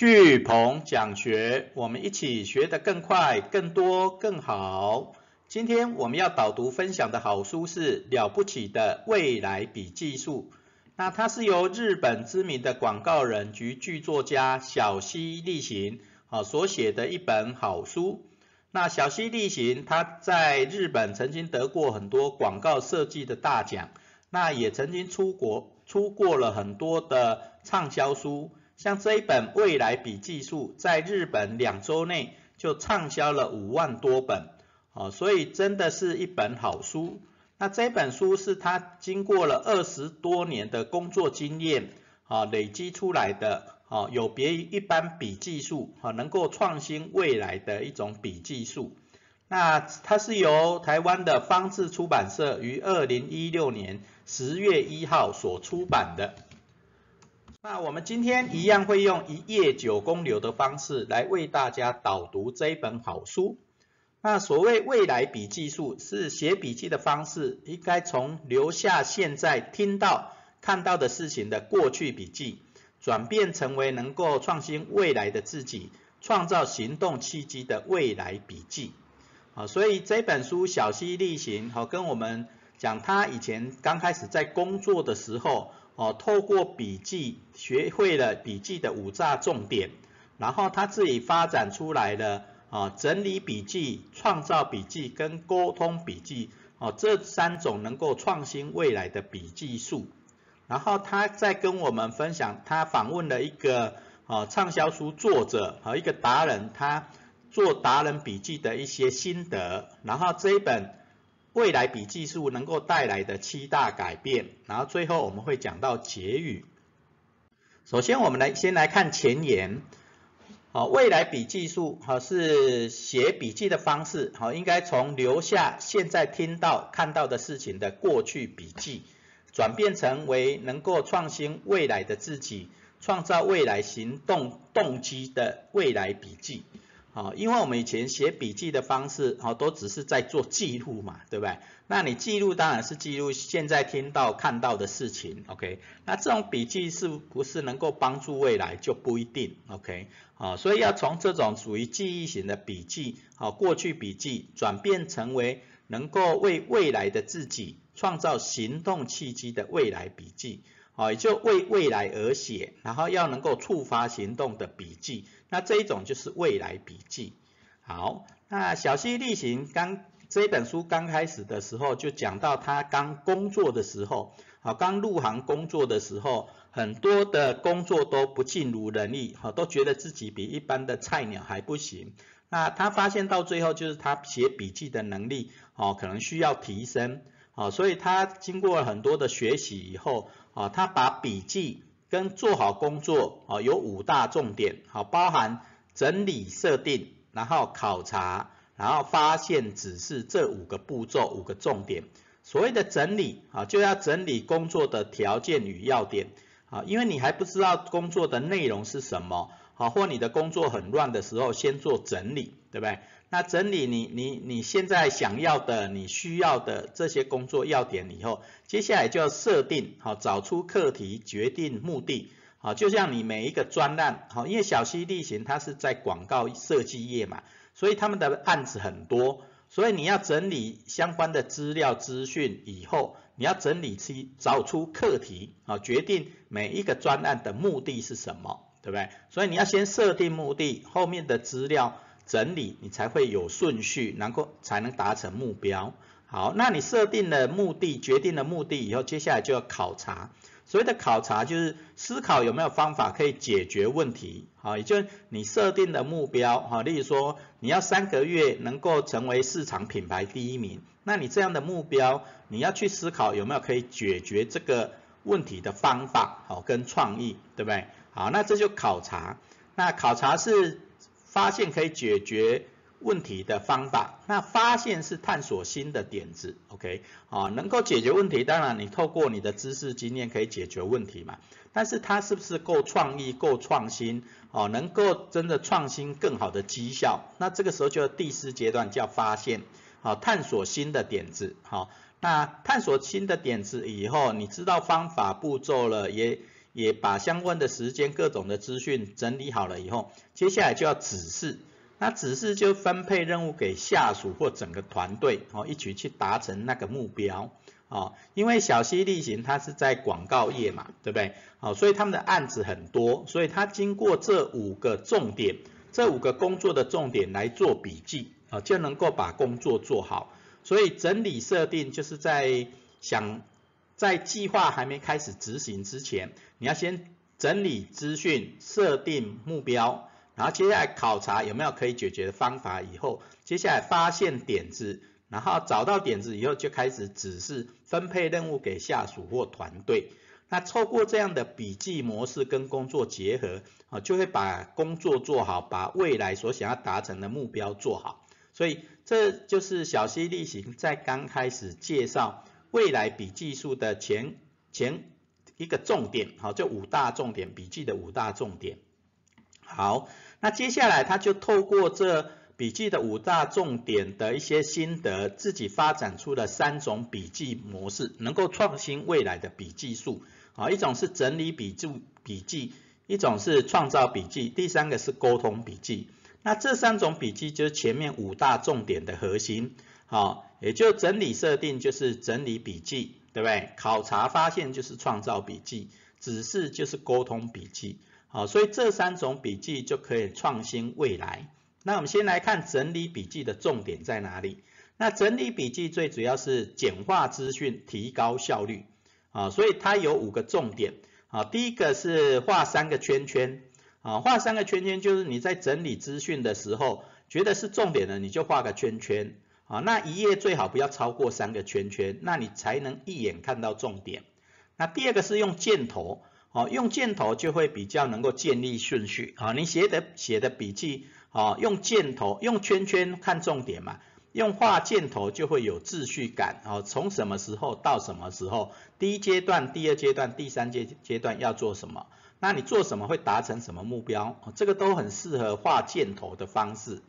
巨鹏讲学，我们一起学得更快、更多、更好。今天我们要导读分享的好书是《了不起的未来笔记术》，那它是由日本知名的广告人及剧作家小西利行啊所写的一本好书。那小西利行他在日本曾经得过很多广告设计的大奖，那也曾经出国出过了很多的畅销书。像这一本《未来笔记术》在日本两周内就畅销了五万多本，哦，所以真的是一本好书。那这本书是他经过了二十多年的工作经验，啊，累积出来的，啊，有别于一般笔记术，啊，能够创新未来的一种笔记术。那它是由台湾的方志出版社于二零一六年十月一号所出版的。那我们今天一样会用一页九公流的方式来为大家导读这一本好书。那所谓未来笔记术，是写笔记的方式，应该从留下现在听到、看到的事情的过去笔记，转变成为能够创新未来的自己，创造行动契机的未来笔记。啊，所以这本书小溪例行，好跟我们讲他以前刚开始在工作的时候。哦，透过笔记学会了笔记的五大重点，然后他自己发展出来了啊，整理笔记、创造笔记跟沟通笔记哦，这三种能够创新未来的笔记术。然后他再跟我们分享，他访问了一个啊畅销书作者和一个达人，他做达人笔记的一些心得。然后这一本。未来笔记术能够带来的七大改变，然后最后我们会讲到结语。首先，我们来先来看前言。好，未来笔记术好是写笔记的方式，好应该从留下现在听到看到的事情的过去笔记，转变成为能够创新未来的自己，创造未来行动动机的未来笔记。好，因为我们以前写笔记的方式，好都只是在做记录嘛，对不对？那你记录当然是记录现在听到看到的事情，OK？那这种笔记是不是能够帮助未来就不一定，OK？好，所以要从这种属于记忆型的笔记，好过去笔记转变成为能够为未来的自己创造行动契机的未来笔记。哦，也就为未来而写，然后要能够触发行动的笔记，那这一种就是未来笔记。好，那小溪例行刚这本书刚开始的时候就讲到他刚工作的时候，好，刚入行工作的时候，很多的工作都不尽如人意，哈，都觉得自己比一般的菜鸟还不行。那他发现到最后就是他写笔记的能力，哦，可能需要提升。啊，所以他经过了很多的学习以后，啊，他把笔记跟做好工作，啊，有五大重点，好，包含整理、设定，然后考察，然后发现、指示这五个步骤，五个重点。所谓的整理，啊，就要整理工作的条件与要点，啊，因为你还不知道工作的内容是什么，好，或你的工作很乱的时候，先做整理，对不对？那整理你你你现在想要的、你需要的这些工作要点以后，接下来就要设定好，找出课题，决定目的，好，就像你每一个专案，好，因为小溪地形它是在广告设计业嘛，所以他们的案子很多，所以你要整理相关的资料资讯以后，你要整理出找出课题，啊，决定每一个专案的目的是什么，对不对？所以你要先设定目的，后面的资料。整理你才会有顺序，能够才能达成目标。好，那你设定了目的，决定了目的以后，接下来就要考察。所谓的考察就是思考有没有方法可以解决问题。好，也就是你设定的目标。好，例如说你要三个月能够成为市场品牌第一名，那你这样的目标，你要去思考有没有可以解决这个问题的方法，好，跟创意，对不对？好，那这就考察。那考察是。发现可以解决问题的方法，那发现是探索新的点子，OK，啊，能够解决问题，当然你透过你的知识经验可以解决问题嘛，但是它是不是够创意、够创新，哦，能够真的创新更好的绩效，那这个时候就第四阶段叫发现，好，探索新的点子，好，那探索新的点子以后，你知道方法步骤了，也也把相关的时间各种的资讯整理好了以后，接下来就要指示。那指示就分配任务给下属或整个团队，哦，一起去达成那个目标，哦，因为小溪例行它是在广告业嘛，对不对？哦，所以他们的案子很多，所以他经过这五个重点，这五个工作的重点来做笔记，啊，就能够把工作做好。所以整理设定就是在想，在计划还没开始执行之前，你要先整理资讯，设定目标。然后接下来考察有没有可以解决的方法，以后接下来发现点子，然后找到点子以后就开始指示分配任务给下属或团队。那透过这样的笔记模式跟工作结合，啊，就会把工作做好，把未来所想要达成的目标做好。所以这就是小溪例行在刚开始介绍未来笔记术的前前一个重点，好，这五大重点笔记的五大重点。好。那接下来他就透过这笔记的五大重点的一些心得，自己发展出了三种笔记模式，能够创新未来的笔记术。啊，一种是整理笔注笔记，一种是创造笔记，第三个是沟通笔记。那这三种笔记就是前面五大重点的核心。好，也就整理设定就是整理笔记，对不对？考察发现就是创造笔记，指示就是沟通笔记。好，所以这三种笔记就可以创新未来。那我们先来看整理笔记的重点在哪里？那整理笔记最主要是简化资讯，提高效率。啊，所以它有五个重点。啊，第一个是画三个圈圈。啊，画三个圈圈就是你在整理资讯的时候，觉得是重点的，你就画个圈圈。啊，那一页最好不要超过三个圈圈，那你才能一眼看到重点。那第二个是用箭头。哦，用箭头就会比较能够建立顺序啊。你写的写的笔记，哦，用箭头用圈圈看重点嘛，用画箭头就会有秩序感哦。从什么时候到什么时候，第一阶段、第二阶段、第三阶阶段要做什么？那你做什么会达成什么目标？这个都很适合画箭头的方式。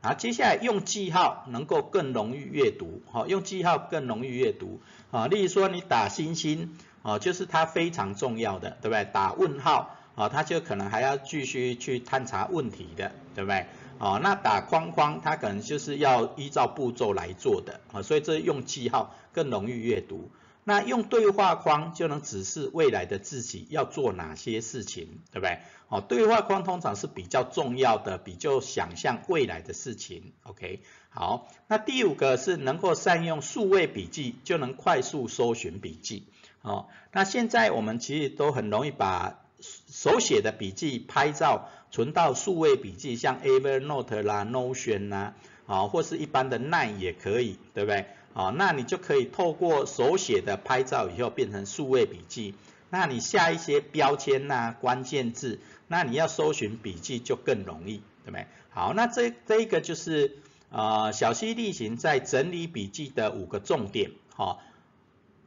啊接下来用记号能够更容易阅读，哈，用记号更容易阅读啊。例如说你打星星。啊，就是它非常重要的，对不对？打问号，啊，它就可能还要继续去探查问题的，对不对？哦，那打框框，它可能就是要依照步骤来做的，啊，所以这用记号更容易阅读。那用对话框就能指示未来的自己要做哪些事情，对不对？哦，对话框通常是比较重要的，比较想象未来的事情。OK，好，那第五个是能够善用数位笔记，就能快速搜寻笔记。哦，那现在我们其实都很容易把手写的笔记拍照存到数位笔记，像 Evernote 啦、Notion 啦，啊，或是一般的 Nine 也可以，对不对？哦，那你就可以透过手写的拍照以后变成数位笔记，那你下一些标签呐、关键字，那你要搜寻笔记就更容易，对不对？好，那这这一个就是呃小溪例行在整理笔记的五个重点，哈。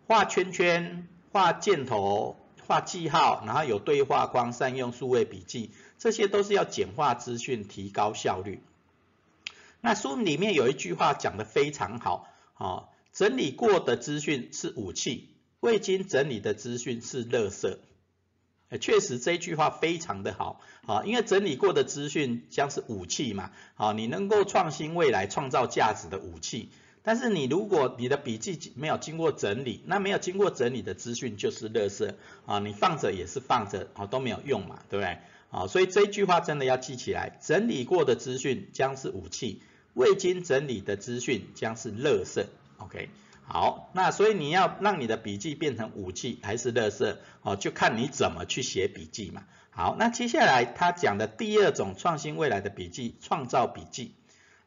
画圈圈、画箭头、画记号，然后有对话框，善用数位笔记，这些都是要简化资讯，提高效率。那书里面有一句话讲的非常好，哦，整理过的资讯是武器，未经整理的资讯是垃圾。确实这句话非常的好，啊，因为整理过的资讯将是武器嘛，啊，你能够创新未来、创造价值的武器。但是你如果你的笔记没有经过整理，那没有经过整理的资讯就是垃圾啊，你放着也是放着啊，都没有用嘛，对不对？啊，所以这句话真的要记起来，整理过的资讯将是武器，未经整理的资讯将是垃圾。OK，好，那所以你要让你的笔记变成武器还是垃圾，哦，就看你怎么去写笔记嘛。好，那接下来他讲的第二种创新未来的笔记，创造笔记。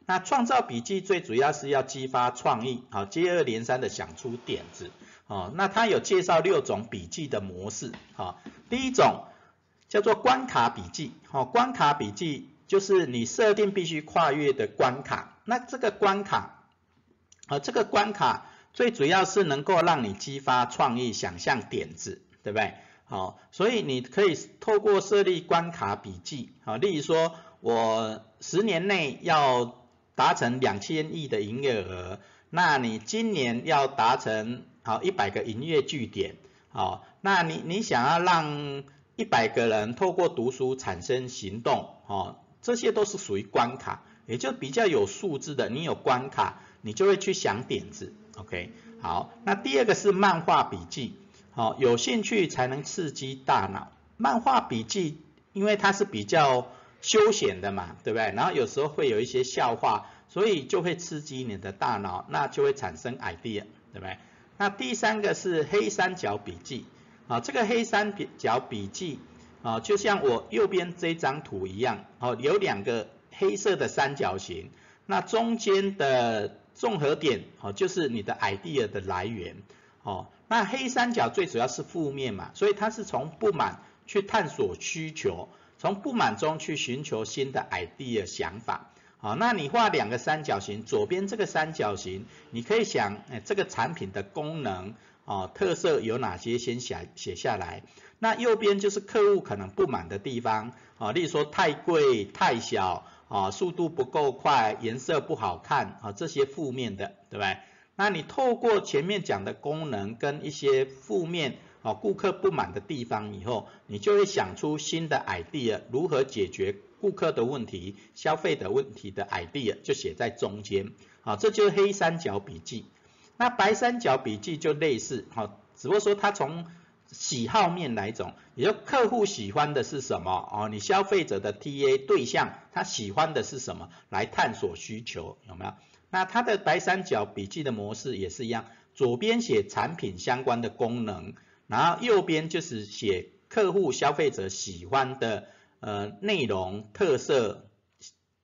那创造笔记最主要是要激发创意，好，接二连三的想出点子，哦，那他有介绍六种笔记的模式，好，第一种叫做关卡笔记，好，关卡笔记就是你设定必须跨越的关卡，那这个关卡，啊，这个关卡最主要是能够让你激发创意、想象点子，对不对？好，所以你可以透过设立关卡笔记，好，例如说我十年内要达成两千亿的营业额，那你今年要达成好一百个营业据点，好，那你你想要让一百个人透过读书产生行动，哦，这些都是属于关卡，也就比较有素质的，你有关卡，你就会去想点子，OK，好，那第二个是漫画笔记，好，有兴趣才能刺激大脑，漫画笔记因为它是比较休闲的嘛，对不对？然后有时候会有一些笑话，所以就会刺激你的大脑，那就会产生 idea，对不对？那第三个是黑三角笔记。啊，这个黑三角笔记啊，就像我右边这张图一样，哦，有两个黑色的三角形，那中间的综合点哦，就是你的 idea 的来源，哦，那黑三角最主要是负面嘛，所以它是从不满去探索需求，从不满中去寻求新的 idea 想法，好，那你画两个三角形，左边这个三角形，你可以想，哎，这个产品的功能。啊，特色有哪些？先写写下来。那右边就是客户可能不满的地方啊，例如说太贵、太小啊，速度不够快、颜色不好看啊，这些负面的，对不对？那你透过前面讲的功能跟一些负面啊，顾客不满的地方以后，你就会想出新的 idea，如何解决顾客的问题、消费的问题的 idea，就写在中间。啊，这就是黑三角笔记。那白三角笔记就类似，好，只不过说它从喜好面来种，也就客户喜欢的是什么哦，你消费者的 TA 对象他喜欢的是什么，来探索需求有没有？那它的白三角笔记的模式也是一样，左边写产品相关的功能，然后右边就是写客户消费者喜欢的呃内容特色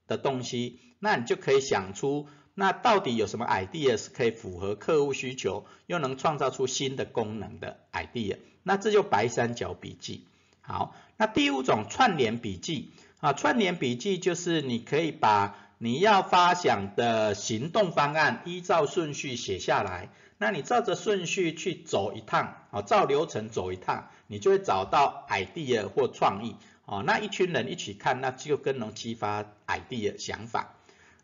的东西，那你就可以想出。那到底有什么 idea 是可以符合客户需求，又能创造出新的功能的 idea？那这就白三角笔记。好，那第五种串联笔记啊，串联笔记就是你可以把你要发想的行动方案依照顺序写下来，那你照着顺序去走一趟啊，照流程走一趟，你就会找到 idea 或创意啊。那一群人一起看，那就更能激发 idea 想法。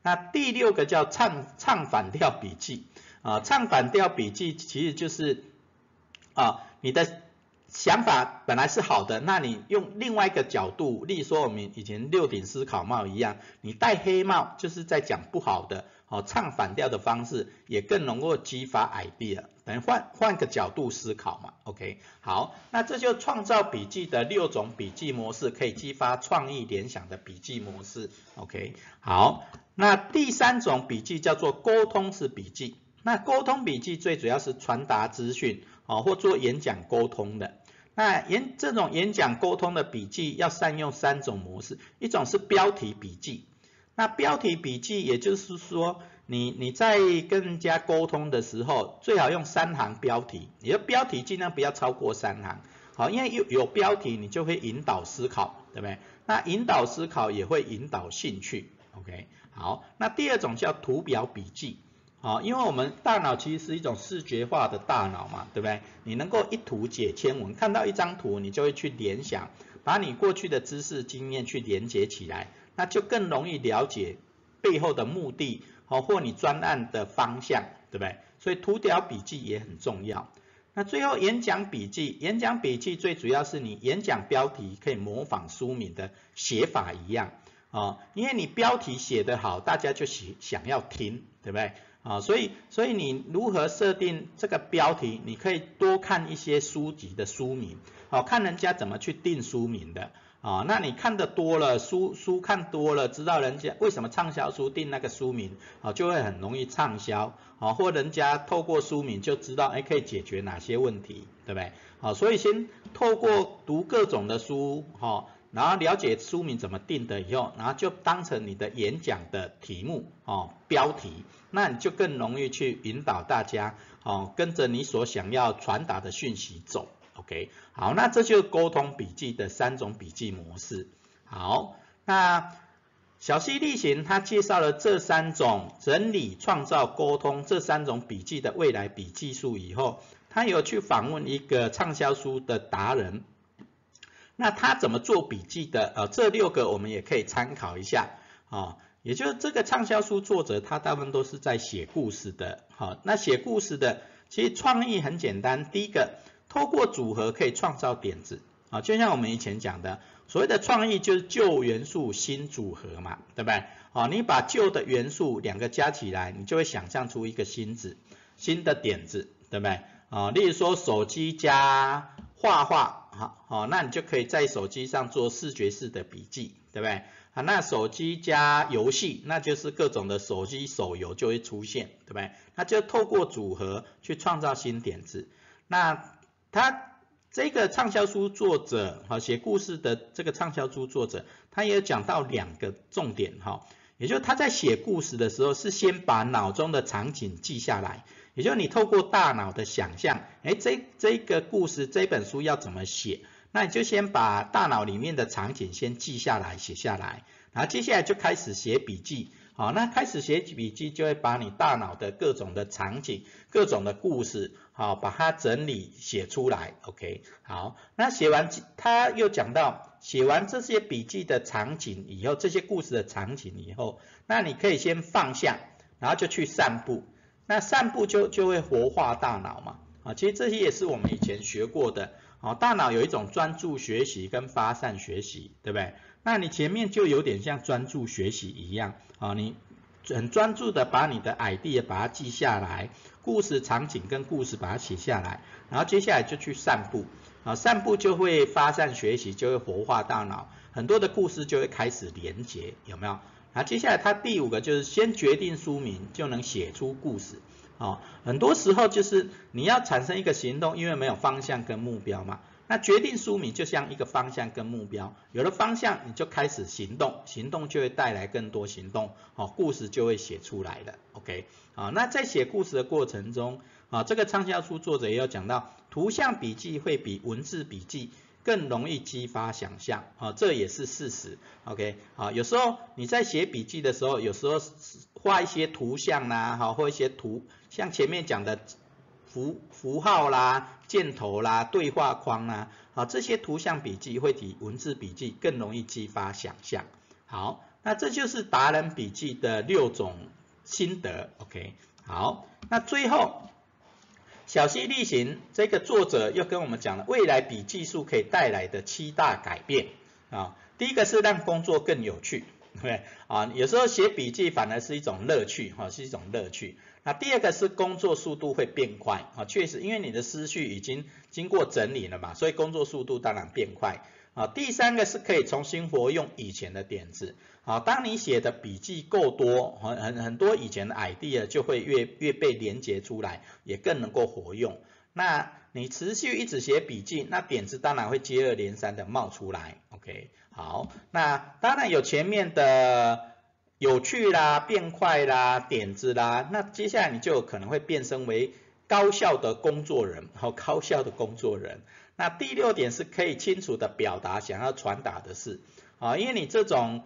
那第六个叫唱唱反调笔记。啊，唱反调笔记其实就是啊，你的想法本来是好的，那你用另外一个角度，例如说我们以前六顶思考帽一样，你戴黑帽就是在讲不好的，哦，唱反调的方式也更能够激发 idea，等于换换个角度思考嘛，OK，好，那这就创造笔记的六种笔记模式，可以激发创意联想的笔记模式，OK，好。那第三种笔记叫做沟通式笔记。那沟通笔记最主要是传达资讯，哦，或做演讲沟通的。那演这种演讲沟通的笔记要善用三种模式，一种是标题笔记。那标题笔记也就是说，你你在跟人家沟通的时候，最好用三行标题，你的标题尽量不要超过三行，好，因为有有标题你就会引导思考，对不对？那引导思考也会引导兴趣，OK。好，那第二种叫图表笔记，好，因为我们大脑其实是一种视觉化的大脑嘛，对不对？你能够一图解千文，看到一张图，你就会去联想，把你过去的知识经验去连接起来，那就更容易了解背后的目的，好，或你专案的方向，对不对？所以图表笔记也很重要。那最后演讲笔记，演讲笔记最主要是你演讲标题可以模仿书名的写法一样。啊，因为你标题写得好，大家就喜想要听，对不对？啊，所以所以你如何设定这个标题？你可以多看一些书籍的书名，好看人家怎么去定书名的啊。那你看的多了，书书看多了，知道人家为什么畅销书定那个书名，啊，就会很容易畅销，啊，或人家透过书名就知道，哎，可以解决哪些问题，对不对？好，所以先透过读各种的书，哈。然后了解书名怎么定的以后，然后就当成你的演讲的题目哦，标题，那你就更容易去引导大家哦，跟着你所想要传达的讯息走，OK，好，那这就是沟通笔记的三种笔记模式。好，那小溪例行他介绍了这三种整理、创造、沟通这三种笔记的未来笔记术以后，他有去访问一个畅销书的达人。那他怎么做笔记的？呃，这六个我们也可以参考一下啊。也就是这个畅销书作者，他大部分都是在写故事的。好，那写故事的，其实创意很简单。第一个，透过组合可以创造点子。啊，就像我们以前讲的，所谓的创意就是旧元素新组合嘛，对不对？啊，你把旧的元素两个加起来，你就会想象出一个新子、新的点子，对不对？啊，例如说手机加画画，好，好，那你就可以在手机上做视觉式的笔记，对不对？啊，那手机加游戏，那就是各种的手机手游就会出现，对不对？那就透过组合去创造新点子。那他这个畅销书作者，哈，写故事的这个畅销书作者，他也讲到两个重点，哈，也就是他在写故事的时候，是先把脑中的场景记下来，也就是你透过大脑的想象，哎，这这个故事这本书要怎么写？那你就先把大脑里面的场景先记下来，写下来，然后接下来就开始写笔记。好，那开始写笔记就会把你大脑的各种的场景、各种的故事，好，把它整理写出来。OK，好，那写完他又讲到，写完这些笔记的场景以后，这些故事的场景以后，那你可以先放下，然后就去散步。那散步就就会活化大脑嘛。啊，其实这些也是我们以前学过的。啊，大脑有一种专注学习跟发散学习，对不对？那你前面就有点像专注学习一样，啊，你很专注的把你的 idea 把它记下来，故事场景跟故事把它写下来，然后接下来就去散步，啊，散步就会发散学习，就会活化大脑，很多的故事就会开始连结，有没有？那接下来它第五个就是先决定书名就能写出故事。哦，很多时候就是你要产生一个行动，因为没有方向跟目标嘛。那决定书名就像一个方向跟目标，有了方向你就开始行动，行动就会带来更多行动，哦，故事就会写出来了。OK，啊，那在写故事的过程中，啊，这个畅销书作者也有讲到，图像笔记会比文字笔记。更容易激发想象，啊，这也是事实。OK，好，有时候你在写笔记的时候，有时候画一些图像啦，哈，或一些图，像前面讲的符符号啦、箭头啦、对话框啦，好，这些图像笔记会比文字笔记更容易激发想象。好，那这就是达人笔记的六种心得。OK，好，那最后。小溪例行这个作者又跟我们讲了未来比技术可以带来的七大改变啊，第一个是让工作更有趣，对啊，有时候写笔记反而是一种乐趣哈，是一种乐趣。那第二个是工作速度会变快啊，确实因为你的思绪已经经过整理了嘛，所以工作速度当然变快。啊，第三个是可以重新活用以前的点子。好，当你写的笔记够多，很很很多以前的 idea 就会越越被连接出来，也更能够活用。那你持续一直写笔记，那点子当然会接二连三的冒出来。OK，好，那当然有前面的有趣啦、变快啦、点子啦，那接下来你就可能会变身为高效的工作人，好，高效的工作人。那第六点是可以清楚的表达想要传达的事啊，因为你这种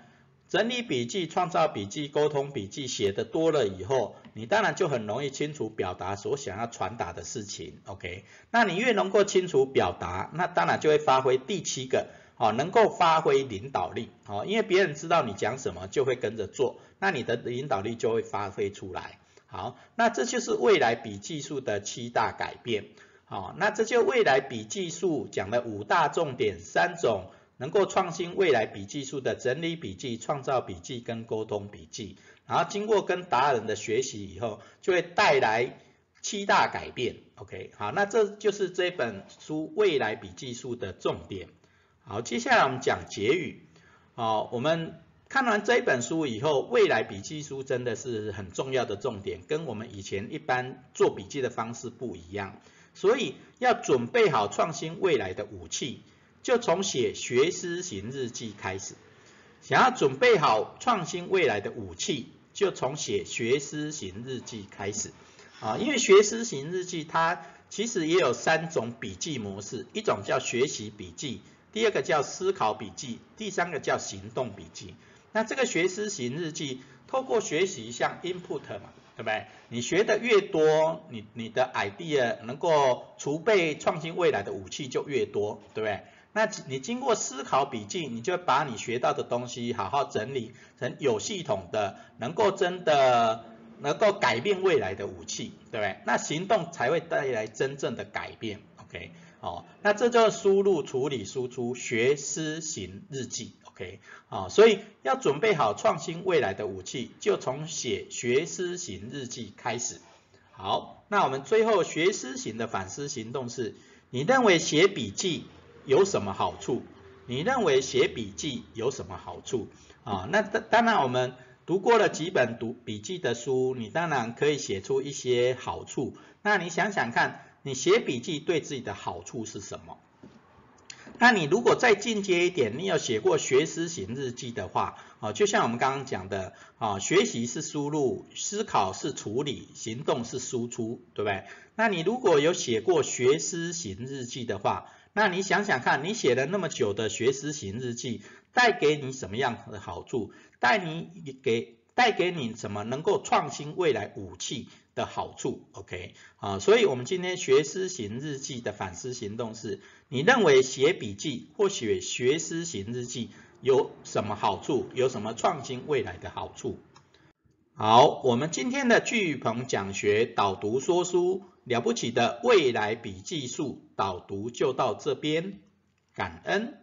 整理笔记、创造笔记、沟通笔记写的多了以后，你当然就很容易清楚表达所想要传达的事情。OK，那你越能够清楚表达，那当然就会发挥第七个，好，能够发挥领导力，好，因为别人知道你讲什么就会跟着做，那你的领导力就会发挥出来。好，那这就是未来笔记术的七大改变。好，那这就未来笔记术讲的五大重点，三种能够创新未来笔记术的整理笔记、创造笔记跟沟通笔记，然后经过跟达人的学习以后，就会带来七大改变。OK，好，那这就是这本书未来笔记术的重点。好，接下来我们讲结语。好，我们看完这本书以后，未来笔记书真的是很重要的重点，跟我们以前一般做笔记的方式不一样。所以要准备好创新未来的武器，就从写学思型日记开始。想要准备好创新未来的武器，就从写学思型日记开始。啊，因为学思型日记它其实也有三种笔记模式，一种叫学习笔记，第二个叫思考笔记，第三个叫行动笔记。那这个学思型日记，透过学习像 input 嘛。对不对？你学的越多，你你的 idea 能够储备创新未来的武器就越多，对不对？那你经过思考笔记，你就把你学到的东西好好整理成有系统的，能够真的能够改变未来的武器，对不对？那行动才会带来真正的改变。OK，哦，那这叫输入、处理、输出学思行日记，OK，啊，所以要准备好创新未来的武器，就从写学思行日记开始。好，那我们最后学思行的反思行动是，你认为写笔记有什么好处？你认为写笔记有什么好处？啊，那当当然我们读过了几本读笔记的书，你当然可以写出一些好处。那你想想看。你写笔记对自己的好处是什么？那你如果再进阶一点，你有写过学思型日记的话，啊，就像我们刚刚讲的，啊，学习是输入，思考是处理，行动是输出，对不对？那你如果有写过学思型日记的话，那你想想看，你写了那么久的学思型日记，带给你什么样的好处？带你给带给你什么能够创新未来武器？的好处，OK，啊，所以我们今天学思行日记的反思行动是，你认为写笔记或写学思行日记有什么好处？有什么创新未来的好处？好，我们今天的巨鹏讲学导读说书了不起的未来笔记术导读就到这边，感恩。